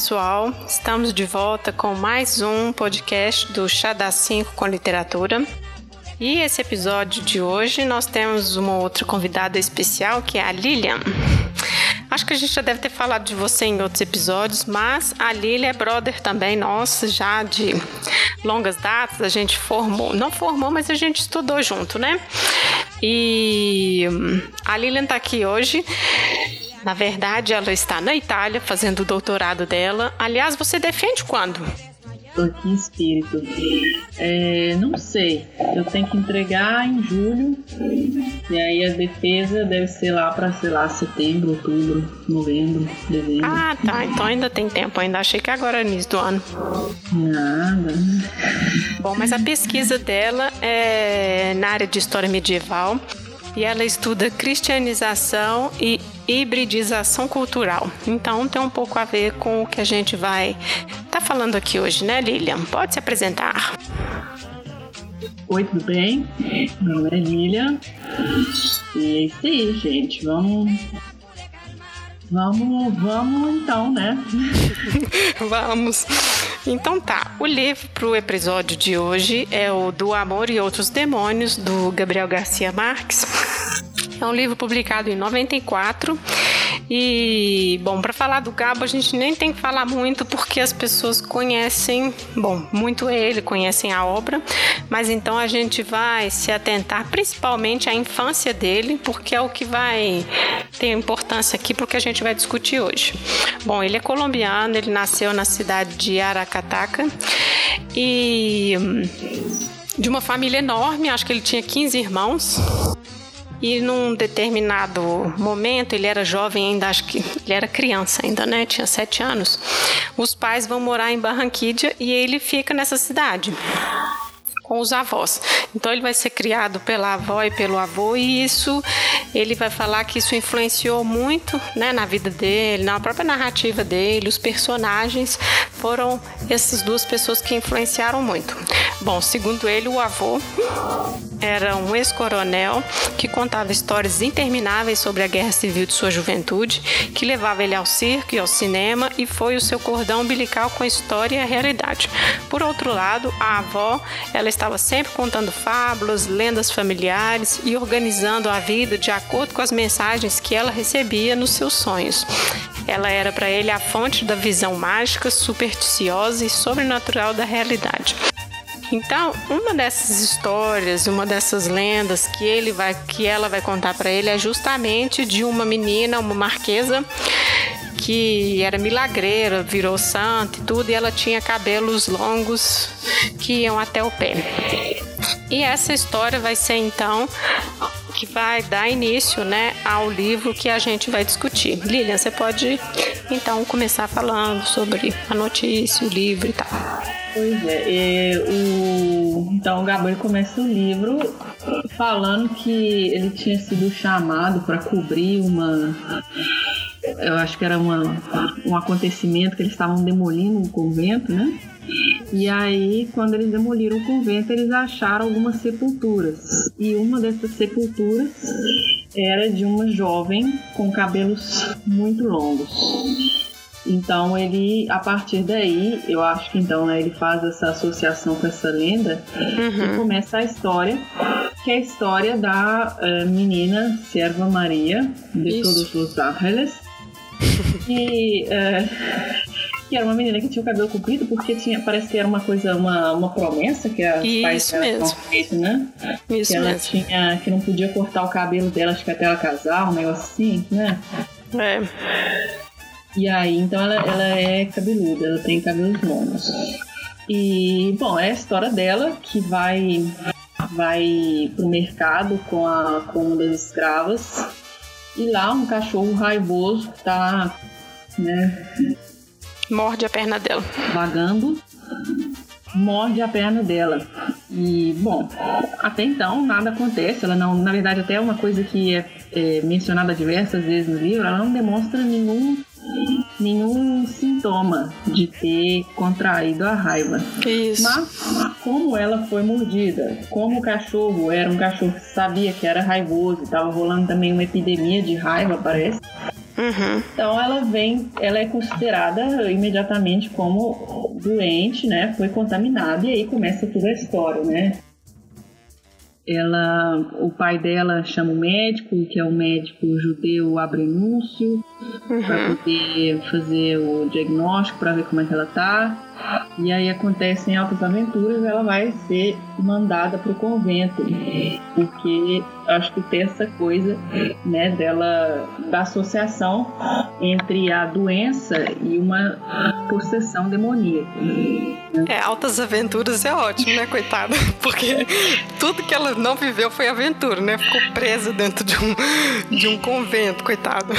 pessoal, estamos de volta com mais um podcast do Chá das 5 com Literatura. E esse episódio de hoje nós temos uma outra convidada especial que é a Lilian. Acho que a gente já deve ter falado de você em outros episódios, mas a Lilian é brother também nossa, já de longas datas. A gente formou, não formou, mas a gente estudou junto, né? E hum, a Lilian tá aqui hoje. Na verdade, ela está na Itália fazendo o doutorado dela. Aliás, você defende quando? Tô aqui em espírito. É, não sei. Eu tenho que entregar em julho. E aí a defesa deve ser lá para, sei lá, setembro, outubro, novembro, dezembro. Ah, tá. Então ainda tem tempo. Ainda achei que agora era início do ano. Nada. Bom, mas a pesquisa dela é na área de história medieval e ela estuda cristianização e hibridização cultural. Então tem um pouco a ver com o que a gente vai estar tá falando aqui hoje, né, Lilian? Pode se apresentar. Oi, tudo bem? Meu nome é Lilian. E é isso aí, gente. Vamos. Vamos, vamos então, né? Vamos. Então tá, o livro para o episódio de hoje é o Do Amor e Outros Demônios, do Gabriel Garcia Marques. É um livro publicado em 94 e, bom, para falar do Gabo, a gente nem tem que falar muito porque as pessoas conhecem, bom, muito ele, conhecem a obra, mas então a gente vai se atentar principalmente à infância dele, porque é o que vai ter importância aqui para o que a gente vai discutir hoje. Bom, ele é colombiano, ele nasceu na cidade de Aracataca e de uma família enorme, acho que ele tinha 15 irmãos. E num determinado momento, ele era jovem ainda, acho que ele era criança ainda, né? Tinha sete anos. Os pais vão morar em Barranquilla e ele fica nessa cidade com os avós. Então ele vai ser criado pela avó e pelo avô e isso ele vai falar que isso influenciou muito, né, na vida dele, na própria narrativa dele, os personagens foram essas duas pessoas que influenciaram muito. Bom, segundo ele, o avô era um ex-coronel que contava histórias intermináveis sobre a guerra civil de sua juventude, que levava ele ao circo e ao cinema e foi o seu cordão umbilical com a história e a realidade. Por outro lado, a avó, ela estava sempre contando fábulas, lendas familiares e organizando a vida de acordo com as mensagens que ela recebia nos seus sonhos. Ela era para ele a fonte da visão mágica, supersticiosa e sobrenatural da realidade. Então, uma dessas histórias, uma dessas lendas que ele vai, que ela vai contar para ele é justamente de uma menina, uma marquesa que era milagreira, virou santa e tudo, e ela tinha cabelos longos que iam até o pé. E essa história vai ser então que vai dar início, né, ao livro que a gente vai discutir. Lilian, você pode então começar falando sobre a notícia, o livro e tal. Pois é, é o... então o Gabriel começa o livro falando que ele tinha sido chamado para cobrir uma eu acho que era uma, um acontecimento que eles estavam demolindo um convento, né? E aí, quando eles demoliram o convento, eles acharam algumas sepulturas. E uma dessas sepulturas era de uma jovem com cabelos muito longos. Então ele, a partir daí, eu acho que então né, ele faz essa associação com essa lenda uhum. e começa a história, que é a história da uh, menina Serva Maria de Isso. todos os ángeles, que, uh, que era uma menina que tinha o cabelo comprido porque tinha, parece que era uma coisa, uma, uma promessa que a pais dela feito, né? Isso que ela mesmo. tinha, que não podia cortar o cabelo dela, acho que até ela casar, um negócio assim, né? É. E aí, então ela, ela é cabeluda, ela tem cabelos longos. E, bom, é a história dela que vai vai pro mercado com, a, com uma das escravas. E lá um cachorro raivoso tá, né, Morde a perna dela. vagando, morde a perna dela. E, bom, até então nada acontece. Ela não, na verdade, até uma coisa que é, é mencionada diversas vezes no livro, ela não demonstra nenhum nenhum sintoma de ter contraído a raiva. Isso. Mas como ela foi mordida, como o cachorro era um cachorro que sabia que era raivoso, estava rolando também uma epidemia de raiva, parece. Uhum. Então ela vem, ela é considerada imediatamente como doente, né? Foi contaminada e aí começa toda a história, né? Ela, o pai dela chama o médico, que é o médico judeu Abrenúncio, uhum. para poder fazer o diagnóstico, para ver como é que ela tá. E aí acontecem altas aventuras, ela vai ser mandada para o convento, porque acho que tem essa coisa, né, dela da associação entre a doença e uma possessão demoníaca. É, altas aventuras é ótimo, né, coitada? Porque tudo que ela não viveu foi aventura, né? Ficou presa dentro de um, de um convento, coitada.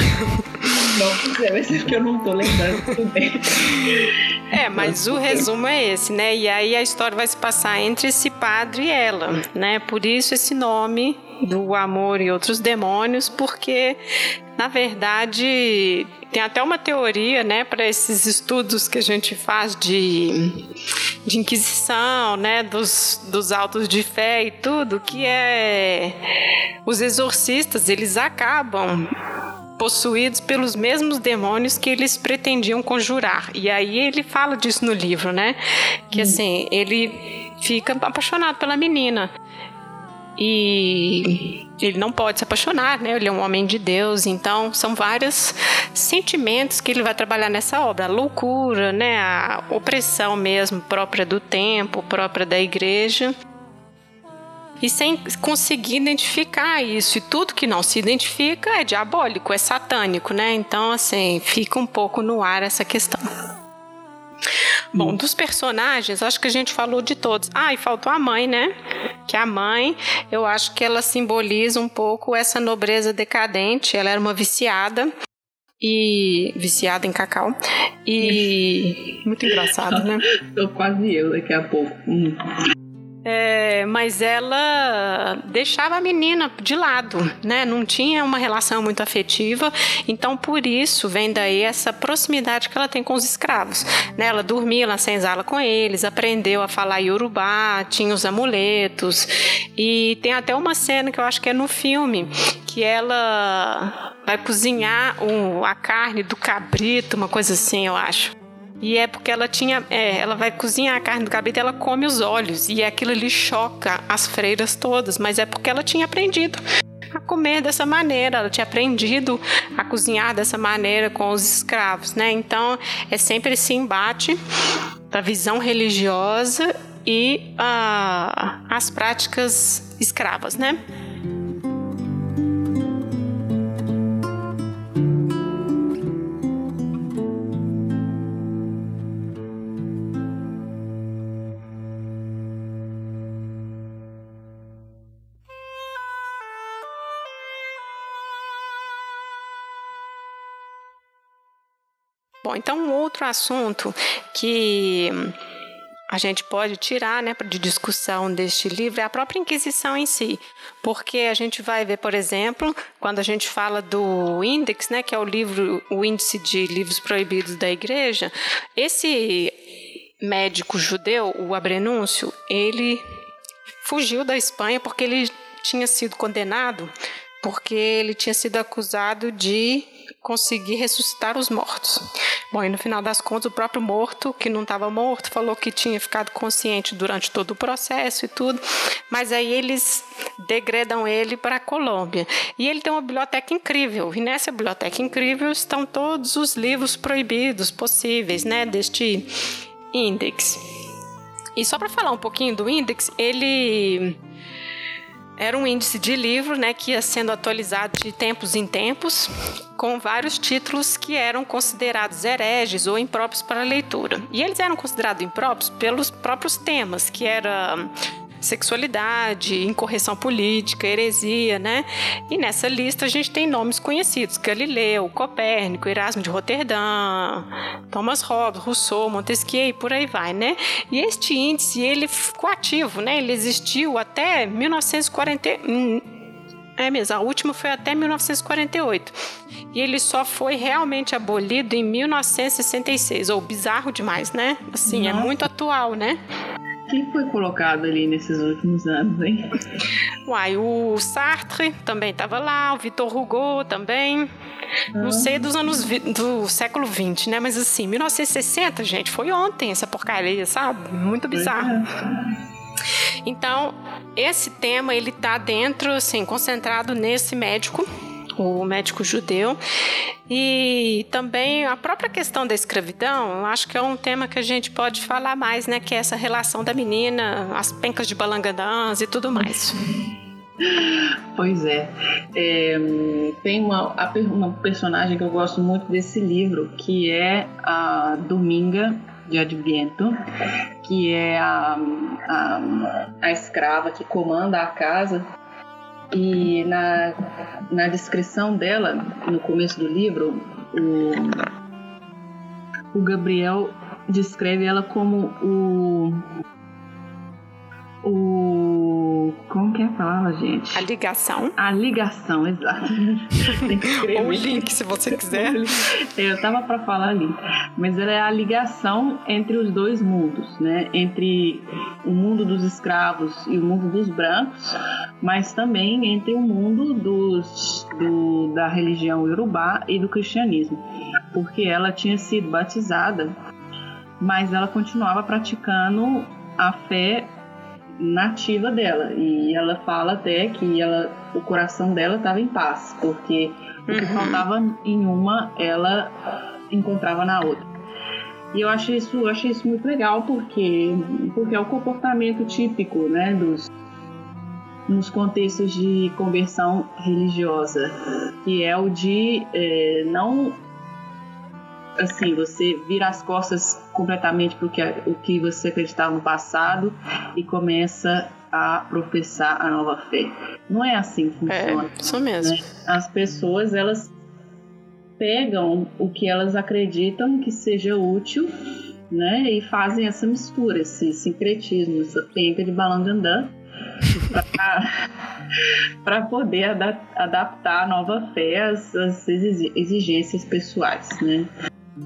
Não, é que eu não tô lembrando tudo bem. É, mas o resumo é esse, né? E aí a história vai se passar entre esse padre e ela, né? Por isso esse nome do amor e outros demônios, porque na verdade tem até uma teoria, né, para esses estudos que a gente faz de, de inquisição, né, dos, dos autos de fé e tudo, que é os exorcistas eles acabam possuídos pelos mesmos demônios que eles pretendiam conjurar. E aí ele fala disso no livro, né? Que hum. assim, ele fica apaixonado pela menina. E ele não pode se apaixonar, né? Ele é um homem de Deus, então são vários sentimentos que ele vai trabalhar nessa obra, a loucura, né? A opressão mesmo própria do tempo, própria da igreja e sem conseguir identificar isso. E tudo que não se identifica é diabólico, é satânico, né? Então, assim, fica um pouco no ar essa questão. Bom, dos personagens, acho que a gente falou de todos. Ah, e faltou a mãe, né? Que a mãe, eu acho que ela simboliza um pouco essa nobreza decadente. Ela era uma viciada e viciada em cacau. E muito engraçado, né? Tô quase eu daqui a pouco. Hum. É, mas ela deixava a menina de lado, né? Não tinha uma relação muito afetiva, então por isso vem daí essa proximidade que ela tem com os escravos. Né? Ela dormia na senzala com eles, aprendeu a falar iorubá, tinha os amuletos e tem até uma cena que eu acho que é no filme que ela vai cozinhar a carne do cabrito, uma coisa assim, eu acho. E é porque ela tinha. É, ela vai cozinhar a carne do cabrito e ela come os olhos. E aquilo ali choca as freiras todas. Mas é porque ela tinha aprendido a comer dessa maneira, ela tinha aprendido a cozinhar dessa maneira com os escravos, né? Então é sempre esse embate da visão religiosa e uh, as práticas escravas, né? Outro assunto que a gente pode tirar né, de discussão deste livro é a própria Inquisição em si. Porque a gente vai ver, por exemplo, quando a gente fala do Index, né, que é o livro, o índice de livros proibidos da igreja, esse médico judeu, o Abrenúncio, ele fugiu da Espanha porque ele tinha sido condenado porque ele tinha sido acusado de conseguir ressuscitar os mortos. Bom, e no final das contas, o próprio morto, que não estava morto, falou que tinha ficado consciente durante todo o processo e tudo, mas aí eles degradam ele para a Colômbia. E ele tem uma biblioteca incrível, e nessa biblioteca incrível estão todos os livros proibidos possíveis, né, deste índex. E só para falar um pouquinho do índex, ele era um índice de livro né, que ia sendo atualizado de tempos em tempos, com vários títulos que eram considerados hereges ou impróprios para leitura. E eles eram considerados impróprios pelos próprios temas, que era sexualidade, incorreção política, heresia, né? E nessa lista a gente tem nomes conhecidos: Galileu, Copérnico, Erasmo de Roterdã, Thomas Hobbes, Rousseau, Montesquieu e por aí vai, né? E este índice ele ficou ativo, né? Ele existiu até 1940 é mesmo, a última foi até 1948. E ele só foi realmente abolido em 1966. Ou bizarro demais, né? Assim, Nossa. é muito atual, né? Quem foi colocado ali nesses últimos anos, hein? Uai, o Sartre também estava lá, o Vitor Hugo também. Não ah. sei dos anos do século 20, né? Mas assim, 1960, gente, foi ontem essa porcaria, sabe? Muito bizarro. É. Então, esse tema ele está dentro, assim, concentrado nesse médico o médico judeu. E também a própria questão da escravidão, acho que é um tema que a gente pode falar mais, né? Que é essa relação da menina, as pencas de balangandãs e tudo mais. Pois é. é tem uma, uma personagem que eu gosto muito desse livro, que é a Dominga de Adviento, que é a, a, a escrava que comanda a casa. E na, na descrição dela, no começo do livro, o, o Gabriel descreve ela como o o. Como que é a palavra, gente? A ligação. A ligação, exato. Ou o link, se você quiser. Eu tava para falar ali. Mas ela é a ligação entre os dois mundos, né? Entre o mundo dos escravos e o mundo dos brancos, mas também entre o mundo dos, do, da religião iorubá e do cristianismo. Porque ela tinha sido batizada, mas ela continuava praticando a fé nativa dela e ela fala até que ela, o coração dela estava em paz porque o que uhum. faltava em uma ela encontrava na outra e eu acho isso eu achei isso muito legal porque porque é o comportamento típico né dos nos contextos de conversão religiosa que é o de é, não assim, você vira as costas completamente para o que, você acreditava no passado e começa a professar a nova fé. Não é assim que funciona. É, isso mesmo. Né? As pessoas, elas pegam o que elas acreditam que seja útil né, e fazem essa mistura, esse sincretismo, essa penca de balão de andar para poder adaptar a nova fé às, às exigências pessoais, né?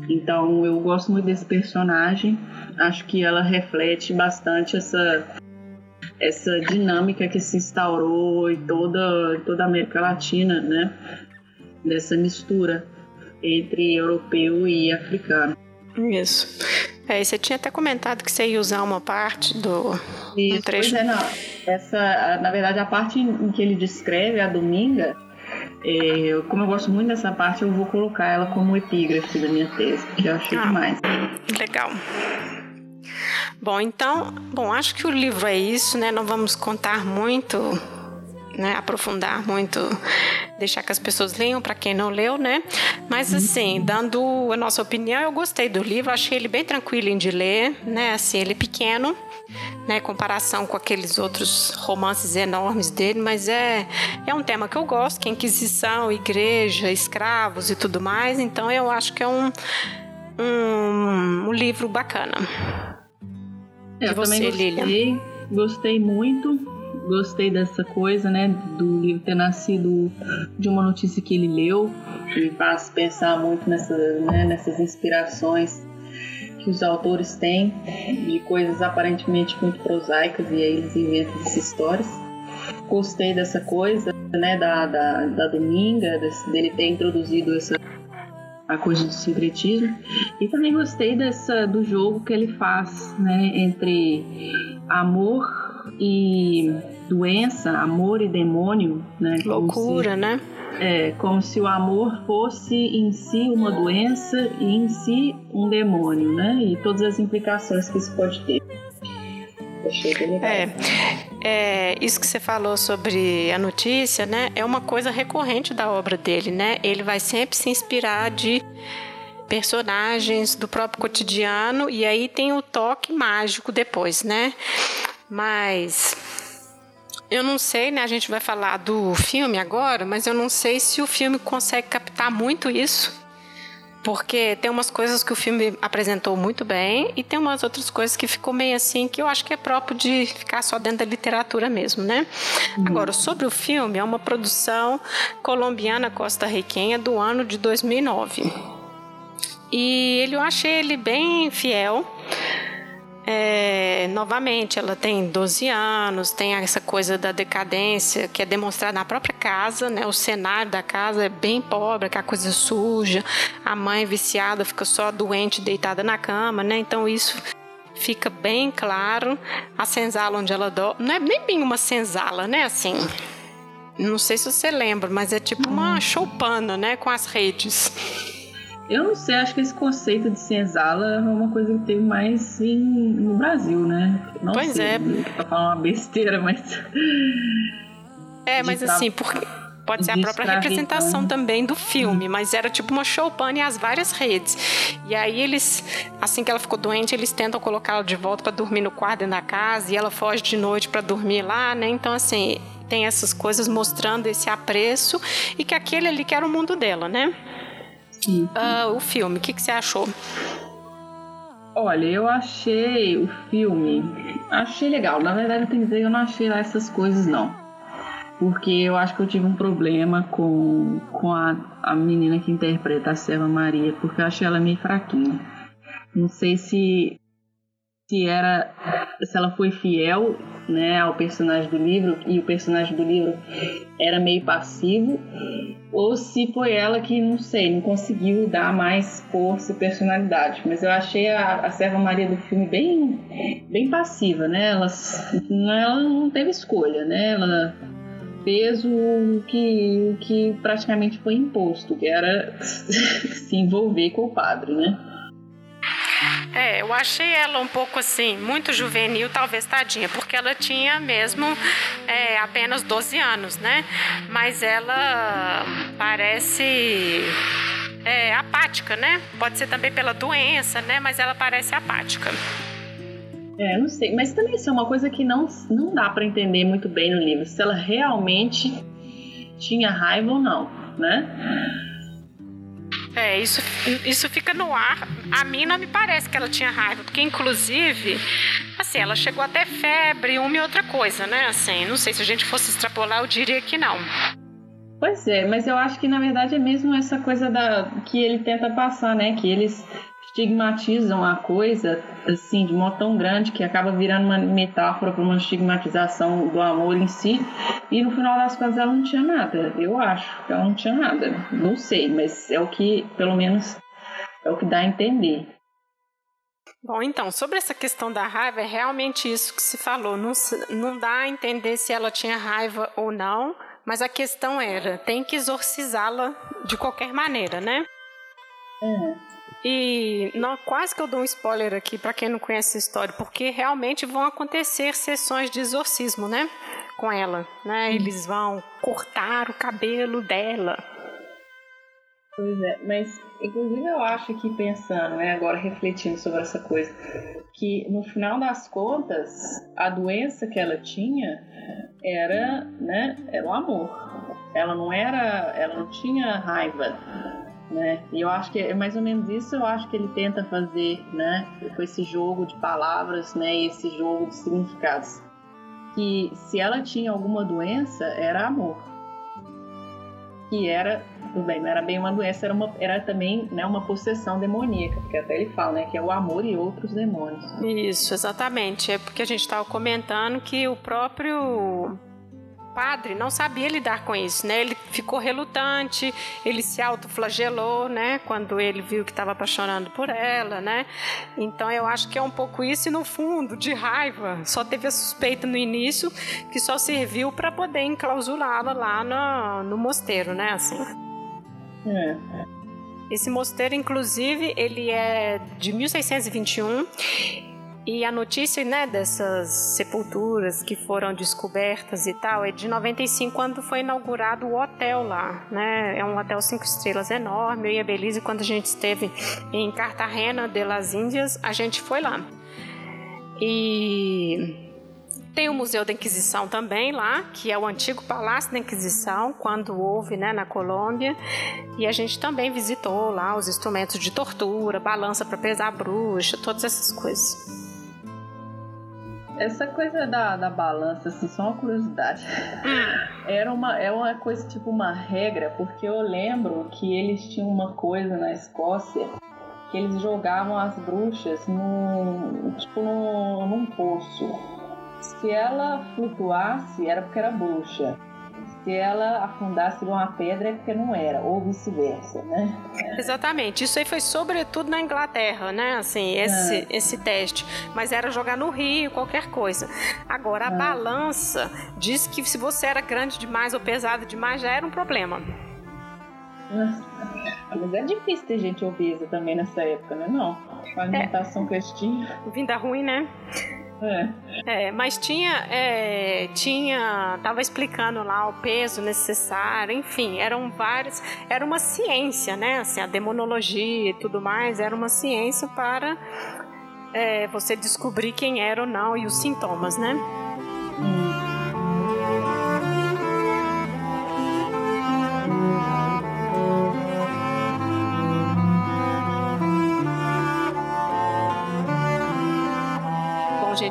Então eu gosto muito desse personagem. Acho que ela reflete bastante essa essa dinâmica que se instaurou em toda toda a América Latina, né? Dessa mistura entre europeu e africano. Isso. É, você tinha até comentado que você ia usar uma parte do Isso, um trecho. Pois é, não. Essa, na verdade, a parte em que ele descreve a Dominga é, como eu gosto muito dessa parte, eu vou colocar ela como epígrafe da minha tese, que eu achei ah, demais. Legal. Bom, então, bom, acho que o livro é isso, né? Não vamos contar muito, né? Aprofundar muito, deixar que as pessoas leiam para quem não leu, né? Mas uhum. assim, dando a nossa opinião, eu gostei do livro, achei ele bem tranquilo de ler, né? Assim, ele é pequeno, né, comparação com aqueles outros romances enormes dele, mas é, é um tema que eu gosto, que é Inquisição, igreja, escravos e tudo mais, então eu acho que é um, um, um livro bacana. Eu e você, também gostei, Lilian? gostei muito, gostei dessa coisa, né, do livro ter nascido de uma notícia que ele leu, me faz pensar muito nessa, né, nessas inspirações que os autores têm de coisas aparentemente muito prosaicas e aí eles inventam essas histórias. Gostei dessa coisa, né, da, da, da Dominga, desse, dele ter introduzido essa a coisa do sincretismo e também gostei dessa do jogo que ele faz, né, entre amor e doença, amor e demônio, né? Loucura, se, né? É, como se o amor fosse em si uma doença e em si um demônio, né? E todas as implicações que isso pode ter. Achei legal. É, é, isso que você falou sobre a notícia, né? É uma coisa recorrente da obra dele, né? Ele vai sempre se inspirar de personagens do próprio cotidiano e aí tem o toque mágico depois, né? Mas eu não sei, né? A gente vai falar do filme agora, mas eu não sei se o filme consegue captar muito isso. Porque tem umas coisas que o filme apresentou muito bem e tem umas outras coisas que ficou meio assim que eu acho que é próprio de ficar só dentro da literatura mesmo, né? Uhum. Agora, sobre o filme, é uma produção colombiana costa-riquenha do ano de 2009. E ele, eu achei ele bem fiel é, novamente, ela tem 12 anos, tem essa coisa da decadência que é demonstrada na própria casa, né? O cenário da casa é bem pobre, aquela coisa suja, a mãe viciada fica só doente, deitada na cama, né? Então isso fica bem claro. A senzala onde ela dorme, não é nem bem uma senzala, né? Assim, não sei se você lembra, mas é tipo uma uhum. choupana, né? Com as redes. Eu não sei, acho que esse conceito de senzala é uma coisa que tem mais em, no Brasil, né? Não pois sei, é. Pra falar uma besteira, mas. É, mas assim, porque. Pode ser a própria representação também do filme, mas era tipo uma showpane as várias redes. E aí eles, assim que ela ficou doente, eles tentam colocá-la de volta para dormir no quarto dentro da casa e ela foge de noite para dormir lá, né? Então assim, tem essas coisas mostrando esse apreço e que aquele ali que era o mundo dela, né? Uh, o filme, o que, que você achou? Olha, eu achei o filme. Achei legal. Na verdade, eu tenho que dizer que eu não achei lá essas coisas, não. Porque eu acho que eu tive um problema com, com a, a menina que interpreta a Serva Maria, porque eu achei ela meio fraquinha. Não sei se se era se ela foi fiel né ao personagem do livro e o personagem do livro era meio passivo ou se foi ela que não sei não conseguiu dar mais força e personalidade. Mas eu achei a, a serva Maria do filme bem bem passiva né? Ela, ela não teve escolha né? Ela fez o que, o que praticamente foi imposto que era se envolver com o padre né é, eu achei ela um pouco assim, muito juvenil, talvez tadinha, porque ela tinha mesmo é, apenas 12 anos, né? Mas ela parece é, apática, né? Pode ser também pela doença, né? Mas ela parece apática. É, não sei. Mas também isso é uma coisa que não, não dá para entender muito bem no livro. Se ela realmente tinha raiva ou não, né? É, isso, isso fica no ar. A mim não me parece que ela tinha raiva, porque inclusive, assim, ela chegou até febre, uma e outra coisa, né? Assim, não sei se a gente fosse extrapolar, eu diria que não. Pois é, mas eu acho que na verdade é mesmo essa coisa da que ele tenta passar, né? Que eles estigmatizam a coisa assim de modo tão grande que acaba virando uma metáfora para uma estigmatização do amor em si e no final das contas ela não tinha nada eu acho que ela não tinha nada não sei mas é o que pelo menos é o que dá a entender Bom, então, sobre essa questão da raiva, é realmente isso que se falou. Não, não dá a entender se ela tinha raiva ou não, mas a questão era: tem que exorcizá-la de qualquer maneira, né? É. E não, quase que eu dou um spoiler aqui para quem não conhece essa história, porque realmente vão acontecer sessões de exorcismo, né? Com ela, né? Eles vão cortar o cabelo dela. Pois é, mas inclusive eu acho que pensando, né, agora refletindo sobre essa coisa, que no final das contas a doença que ela tinha era, né, era o amor. Ela não era, ela não tinha raiva né? E eu acho que é mais ou menos isso eu acho que ele tenta fazer, né? Com esse jogo de palavras, né? E esse jogo de significados. Que se ela tinha alguma doença, era amor. Que era, tudo bem, não era bem uma doença, era, uma, era também né, uma possessão demoníaca, porque até ele fala, né? Que é o amor e outros demônios. Isso, exatamente. É porque a gente estava comentando que o próprio padre não sabia lidar com isso, né? Ele ficou relutante, ele se autoflagelou, né? Quando ele viu que estava apaixonando por ela, né? Então eu acho que é um pouco isso e no fundo, de raiva, só teve a suspeita no início que só serviu para poder enclausurá-la lá no, no mosteiro, né? Assim. É. Esse mosteiro, inclusive, ele é de 1621 e a notícia, né, dessas sepulturas que foram descobertas e tal é de 95, quando foi inaugurado o hotel lá, né? É um hotel cinco estrelas enorme. Eu e a Belize, quando a gente esteve em Cartagena de las Índias, a gente foi lá. E Tem o Museu da Inquisição também lá, que é o antigo Palácio da Inquisição, quando houve né, na Colômbia. E a gente também visitou lá os instrumentos de tortura, balança para pesar bruxa, todas essas coisas. Essa coisa da, da balança, assim, só uma curiosidade. Hum. Era uma, é uma coisa tipo uma regra, porque eu lembro que eles tinham uma coisa na Escócia que eles jogavam as bruxas num, tipo num, num poço se ela flutuasse, era porque era bruxa. Se ela afundasse igual uma pedra, é porque não era, ou vice-versa, né? Exatamente. Isso aí foi sobretudo na Inglaterra, né? Assim, esse, é. esse teste. Mas era jogar no rio, qualquer coisa. Agora, a é. balança diz que se você era grande demais ou pesado demais, já era um problema. Mas é difícil ter gente obesa também nessa época, né? Não. A alimentação é. que eles tinham. Vinda ruim, né? É. é. mas tinha, é, tinha, tava explicando lá o peso necessário, enfim, eram vários, era uma ciência, né? Assim, a demonologia e tudo mais, era uma ciência para é, você descobrir quem era ou não e os sintomas, né?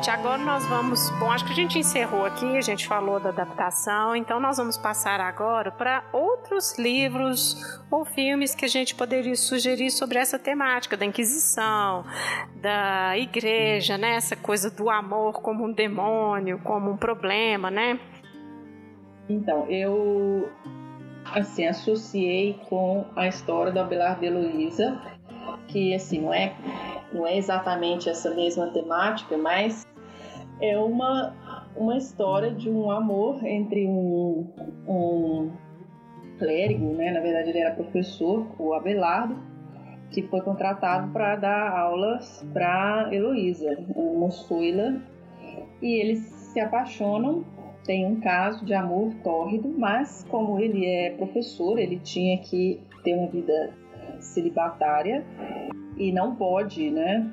Gente, agora nós vamos. Bom, acho que a gente encerrou aqui, a gente falou da adaptação, então nós vamos passar agora para outros livros ou filmes que a gente poderia sugerir sobre essa temática da Inquisição, da igreja, né? Essa coisa do amor como um demônio, como um problema, né? Então, eu assim associei com a história da Abelardo de Heloísa, que assim não é não é exatamente essa mesma temática, mas é uma, uma história de um amor entre um, um clérigo, né? na verdade ele era professor, o Abelardo, que foi contratado para dar aulas para Heloísa, moçoila, e eles se apaixonam, tem um caso de amor tórrido, mas como ele é professor, ele tinha que ter uma vida celibatária e não pode, né?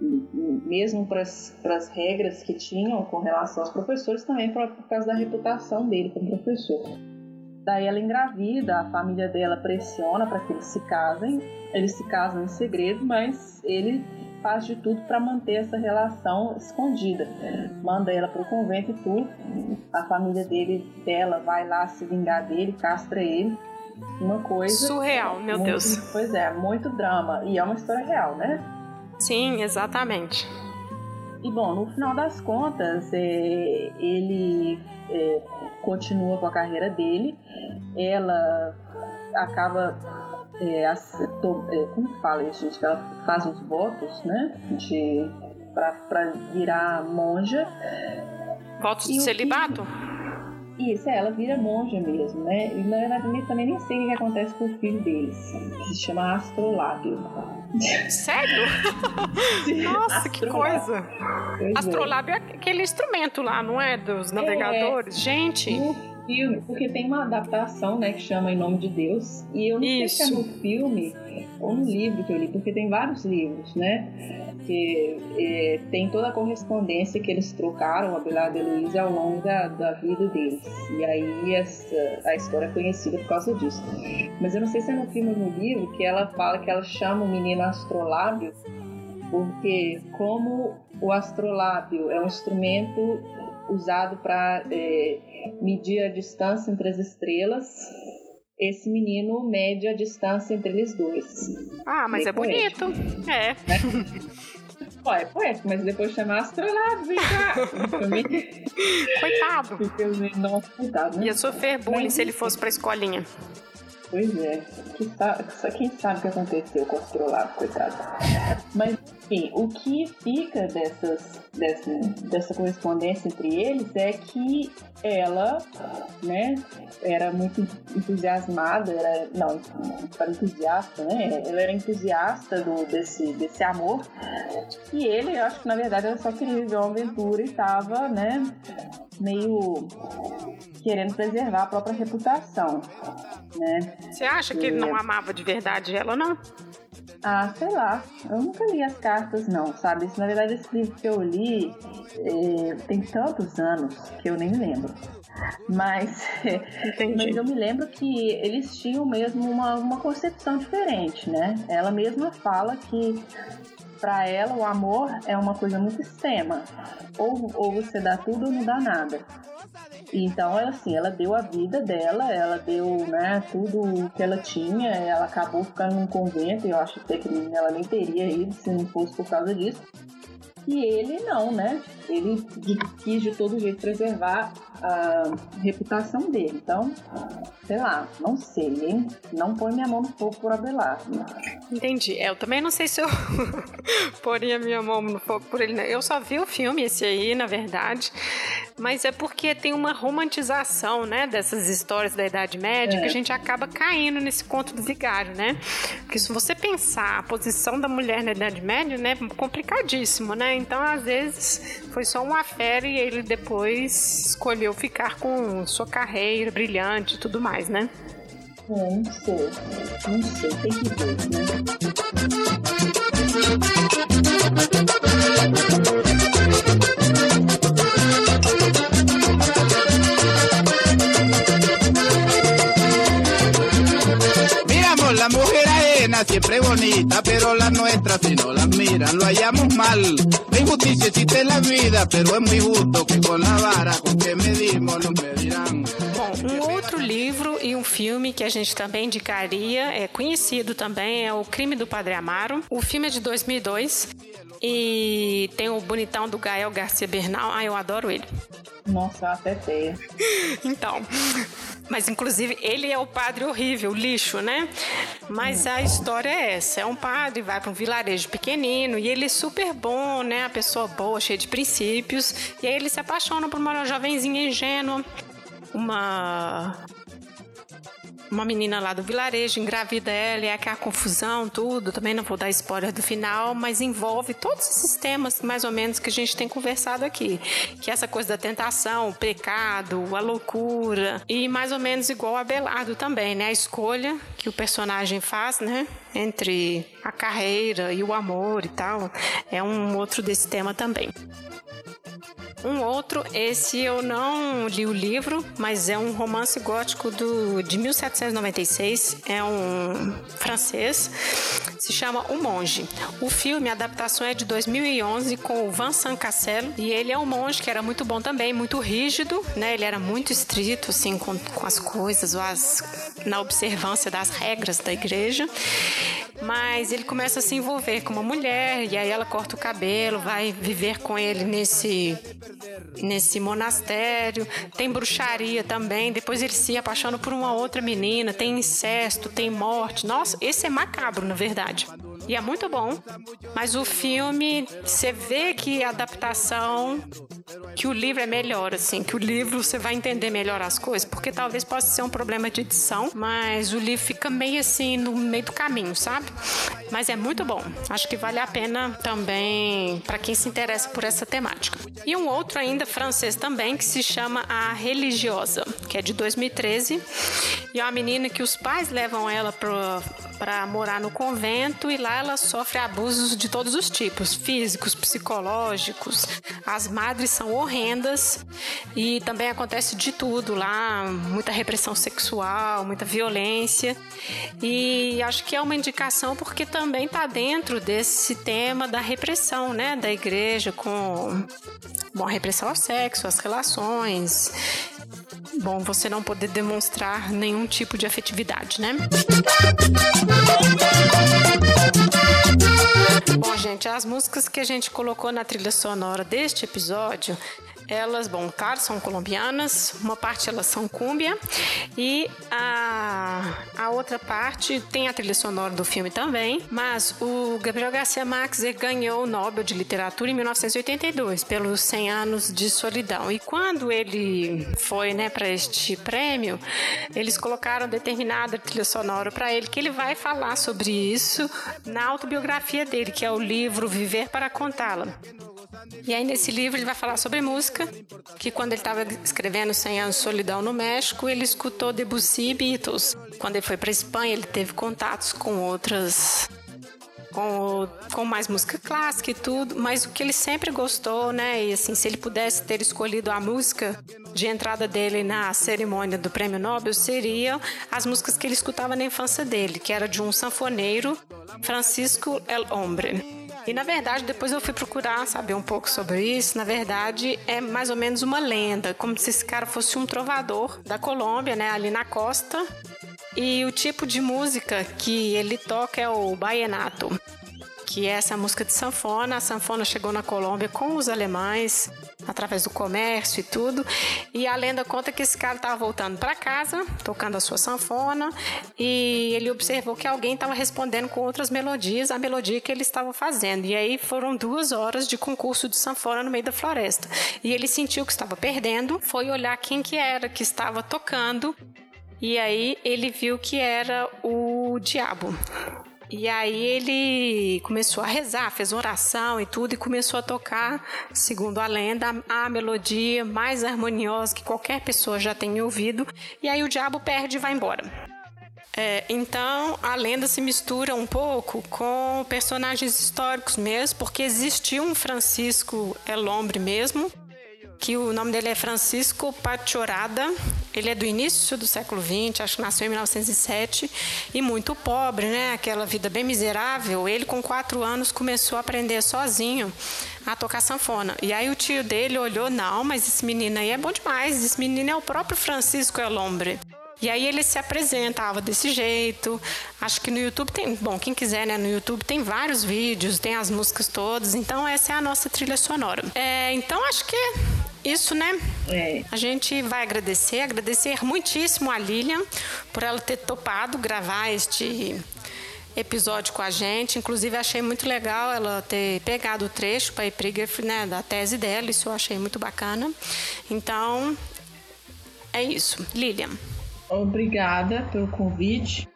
Mesmo para as regras que tinham com relação aos professores, também por, por causa da reputação dele como professor. Daí ela engravida, a família dela pressiona para que eles se casem. Eles se casam em segredo, mas ele faz de tudo para manter essa relação escondida. Manda ela para o convento e tudo. A família dele, dela vai lá se vingar dele, castra ele uma coisa. Surreal, meu muito, Deus. Pois é, muito drama. E é uma história real, né? Sim, exatamente. E bom, no final das contas, é, ele é, continua com a carreira dele, ela acaba. É, aceitou, é, como fala isso, gente? Ela faz os votos, né? De, pra, pra virar monja. Votos de celibato? Que, isso, é, ela vira monja mesmo, né? E na verdade também nem sei o que acontece com o filho deles, que se chama Astrolábio. Sério? Nossa, que coisa! Pois é. Astrolábio é. é aquele instrumento lá, não é? Dos navegadores. É, Gente filme, porque tem uma adaptação, né, que chama Em Nome de Deus, e eu não Isso. sei se é no filme ou no livro que eu li, porque tem vários livros, né, que é, tem toda a correspondência que eles trocaram, a Belardo e Luísa, ao longo da, da vida deles, e aí essa, a história é conhecida por causa disso. Mas eu não sei se é no filme ou no livro que ela fala que ela chama o menino astrolábio, porque como o astrolábio é um instrumento usado para é, medir a distância entre as estrelas. Esse menino mede a distância entre eles dois. Ah, mas é, é bonito. É. Pô, é poético, mas depois chamar astronauta, vem cá. Coitado. Nossa, coitado, né? Ia sofrer bullying se ele fosse pra escolinha. Pois é. Só quem sabe o que aconteceu com o astronauta, coitado. Mas enfim, o que fica dessas, dessa, dessa correspondência entre eles é que ela, né, era muito entusiasmada, era, não, para entusiasta, né, ela era entusiasta do, desse, desse amor, e ele, eu acho que na verdade ela só queria viver uma aventura e estava, né, meio querendo preservar a própria reputação, né. Você acha que ele não amava de verdade ela, não? Ah, sei lá. Eu nunca li as cartas, não, sabe? Na verdade, esse livro que eu li é, tem tantos anos que eu nem lembro. Mas, mas eu me lembro que eles tinham mesmo uma, uma concepção diferente, né? Ela mesma fala que para ela o amor é uma coisa muito extrema. Ou, ou você dá tudo ou não dá nada. Então, assim, ela deu a vida dela, ela deu né, tudo que ela tinha, ela acabou ficando num convento, e eu acho que ela nem teria ido se não fosse por causa disso. E ele não, né? Ele quis de todo jeito preservar a reputação dele. Então, sei lá, não sei, hein? Não põe minha mão no fogo por Abelardo. Entendi. É, eu também não sei se eu poria minha mão no fogo por ele. Né? Eu só vi o filme esse aí, na verdade. Mas é porque tem uma romantização, né, dessas histórias da Idade Média é. que a gente acaba caindo nesse conto do vigário, né? Porque se você pensar a posição da mulher na Idade Média, né, complicadíssimo, né? Então, às vezes, foi só uma fera e ele depois escolheu ficar com sua carreira brilhante e tudo mais, né? É, não sei. Não sei, tem que ver, né? Mujer ajena siempre bonita, pero la nuestra si no la miran lo hallamos mal. La injusticia existe en la vida, pero es muy justo que con la vara con que medimos nos medirán. Um outro livro e um filme que a gente também indicaria, é conhecido também, é O Crime do Padre Amaro. O filme é de 2002 e tem o bonitão do Gael Garcia Bernal. Ah, eu adoro ele. Nossa, até feia. Então, mas inclusive ele é o padre horrível, lixo, né? Mas a história é essa: é um padre, vai para um vilarejo pequenino e ele é super bom, né? A pessoa boa, cheia de princípios. E aí ele se apaixona por uma jovenzinha ingênua, uma uma menina lá do vilarejo, engravida ela, é aquela confusão, tudo. Também não vou dar spoiler do final, mas envolve todos esses temas, mais ou menos, que a gente tem conversado aqui. Que é essa coisa da tentação, o pecado, a loucura. E mais ou menos igual a Belardo também, né? A escolha que o personagem faz, né? Entre a carreira e o amor e tal. É um outro desse tema também. Um outro, esse eu não li o livro, mas é um romance gótico do, de 1796, é um francês, se chama O Monge. O filme, a adaptação é de 2011 com o Vincent Cassel, e ele é um monge que era muito bom também, muito rígido, né? Ele era muito estrito, assim, com, com as coisas, as, na observância das regras da igreja. Mas ele começa a se envolver com uma mulher, e aí ela corta o cabelo, vai viver com ele nesse nesse monastério. Tem bruxaria também. Depois ele se apaixona por uma outra menina. Tem incesto, tem morte. Nossa, esse é macabro, na verdade. E é muito bom. Mas o filme, você vê que a adaptação, que o livro é melhor, assim, que o livro você vai entender melhor as coisas, porque talvez possa ser um problema de edição, mas o livro fica meio assim no meio do caminho, sabe? Mas é muito bom. Acho que vale a pena também para quem se interessa por essa temática. E um outro ainda francês também que se chama A Religiosa, que é de 2013. E é uma menina que os pais levam ela para morar no convento e lá ela sofre abusos de todos os tipos, físicos, psicológicos. As madres são horrendas e também acontece de tudo lá, muita repressão sexual, muita violência. E acho que é uma indicação porque também está dentro desse tema da repressão, né, da igreja com bom, a repressão ao sexo, às relações. Bom, você não poder demonstrar nenhum tipo de afetividade, né? Bom, gente, as músicas que a gente colocou na trilha sonora deste episódio elas, bom, claro, são colombianas, uma parte elas são cúmbia e a, a outra parte tem a trilha sonora do filme também, mas o Gabriel Garcia Marques ganhou o Nobel de Literatura em 1982 pelos 100 anos de solidão. E quando ele foi, né, para este prêmio, eles colocaram determinada trilha sonora para ele que ele vai falar sobre isso na autobiografia dele, que é o livro Viver para contá-la. E aí nesse livro ele vai falar sobre música, que quando ele estava escrevendo 100 anos de solidão no México, ele escutou Debussy e Beatles. Quando ele foi para Espanha, ele teve contatos com outras com, com mais música clássica e tudo, mas o que ele sempre gostou, né? E assim, se ele pudesse ter escolhido a música de entrada dele na cerimônia do Prêmio Nobel, seria as músicas que ele escutava na infância dele, que era de um sanfoneiro, Francisco El Hombre. E na verdade, depois eu fui procurar saber um pouco sobre isso. Na verdade, é mais ou menos uma lenda, como se esse cara fosse um trovador da Colômbia, né, ali na costa. E o tipo de música que ele toca é o baienato que é essa música de sanfona. A sanfona chegou na Colômbia com os alemães, através do comércio e tudo. E a lenda conta que esse cara estava voltando para casa, tocando a sua sanfona, e ele observou que alguém estava respondendo com outras melodias a melodia que ele estava fazendo. E aí foram duas horas de concurso de sanfona no meio da floresta. E ele sentiu que estava perdendo, foi olhar quem que era que estava tocando. E aí ele viu que era o diabo. E aí ele começou a rezar, fez oração e tudo, e começou a tocar, segundo a lenda, a melodia mais harmoniosa que qualquer pessoa já tenha ouvido. E aí o diabo perde e vai embora. É, então a lenda se mistura um pouco com personagens históricos mesmo, porque existiu um Francisco Elombre mesmo, que o nome dele é Francisco Pachorada. Ele é do início do século XX, acho que nasceu em 1907 e muito pobre, né? Aquela vida bem miserável. Ele com quatro anos começou a aprender sozinho a tocar sanfona. E aí o tio dele olhou, não, mas esse menino aí é bom demais. Esse menino é o próprio Francisco Elombre. E aí ele se apresentava desse jeito. Acho que no YouTube tem, bom, quem quiser, né? No YouTube tem vários vídeos, tem as músicas todas. Então essa é a nossa trilha sonora. É, então acho que isso, né? É. A gente vai agradecer, agradecer muitíssimo a Lilian por ela ter topado gravar este episódio com a gente. Inclusive, achei muito legal ela ter pegado o trecho para epígrafe né, da tese dela. Isso eu achei muito bacana. Então, é isso. Lilian. Obrigada pelo convite.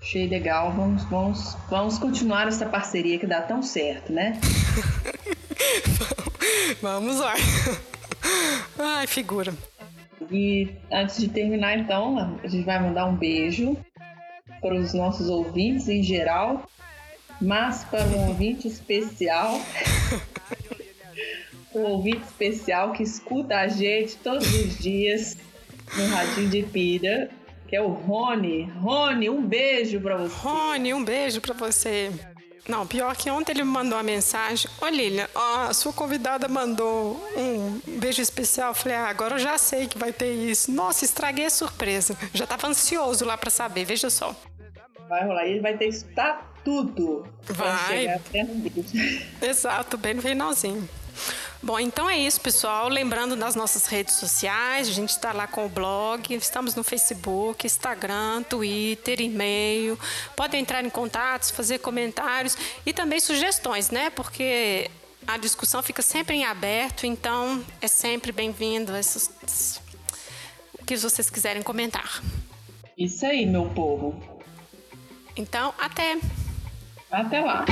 Achei legal. Vamos, vamos, vamos continuar essa parceria que dá tão certo, né? vamos lá. Ai, figura. E antes de terminar, então, a gente vai mandar um beijo para os nossos ouvintes em geral, mas para um ouvinte especial. um ouvinte especial que escuta a gente todos os dias no Radinho de Pira, que é o Rony. Rony, um beijo pra você. Rony, um beijo pra você. Não, pior que ontem ele me mandou uma mensagem. Ô Lilian, a sua convidada mandou um beijo especial. Eu falei, ah, agora eu já sei que vai ter isso. Nossa, estraguei a surpresa. Já tava ansioso lá para saber, veja só. Vai rolar, ele vai ter que escutar tudo. Vai. Exato, bem no finalzinho. Bom, então é isso, pessoal. Lembrando das nossas redes sociais, a gente está lá com o blog, estamos no Facebook, Instagram, Twitter, e-mail. Podem entrar em contato, fazer comentários e também sugestões, né? Porque a discussão fica sempre em aberto, então é sempre bem-vindo o que vocês quiserem comentar. Isso aí, meu povo. Então, até. Até lá.